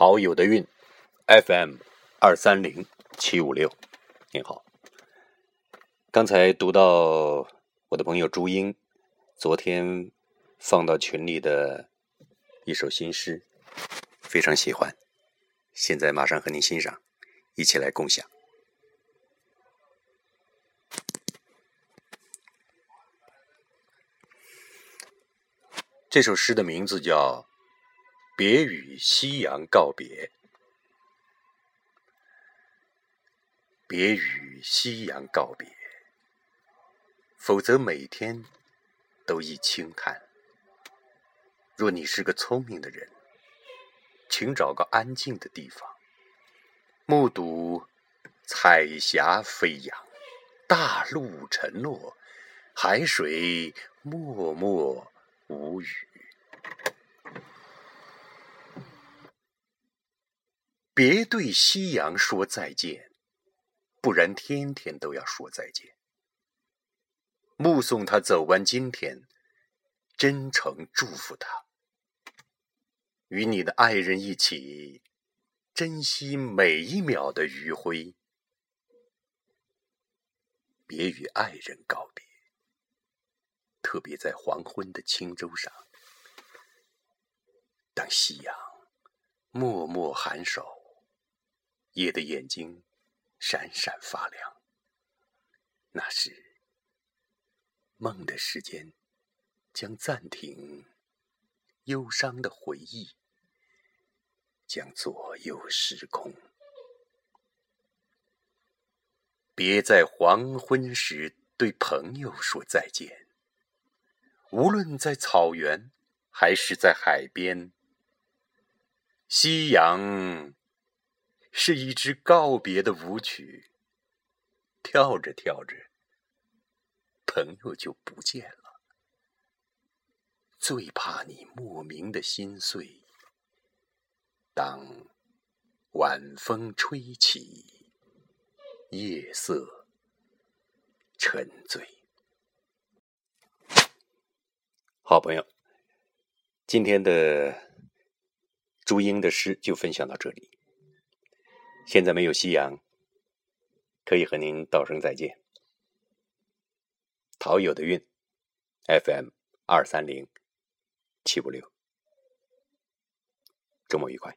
陶友的韵，FM 二三零七五六，您好。刚才读到我的朋友朱英昨天放到群里的一首新诗，非常喜欢，现在马上和您欣赏，一起来共享。这首诗的名字叫。别与夕阳告别，别与夕阳告别，否则每天都已轻叹。若你是个聪明的人，请找个安静的地方，目睹彩霞飞扬，大陆沉落，海水默默无语。别对夕阳说再见，不然天天都要说再见。目送他走完今天，真诚祝福他，与你的爱人一起珍惜每一秒的余晖。别与爱人告别，特别在黄昏的轻舟上，当夕阳默默颔首。夜的眼睛闪闪发亮，那时梦的时间将暂停，忧伤的回忆将左右时空。别在黄昏时对朋友说再见，无论在草原还是在海边，夕阳。是一支告别的舞曲，跳着跳着，朋友就不见了。最怕你莫名的心碎。当晚风吹起，夜色沉醉。好朋友，今天的朱英的诗就分享到这里。现在没有夕阳，可以和您道声再见。陶友的运，FM 二三零七五六，周末愉快。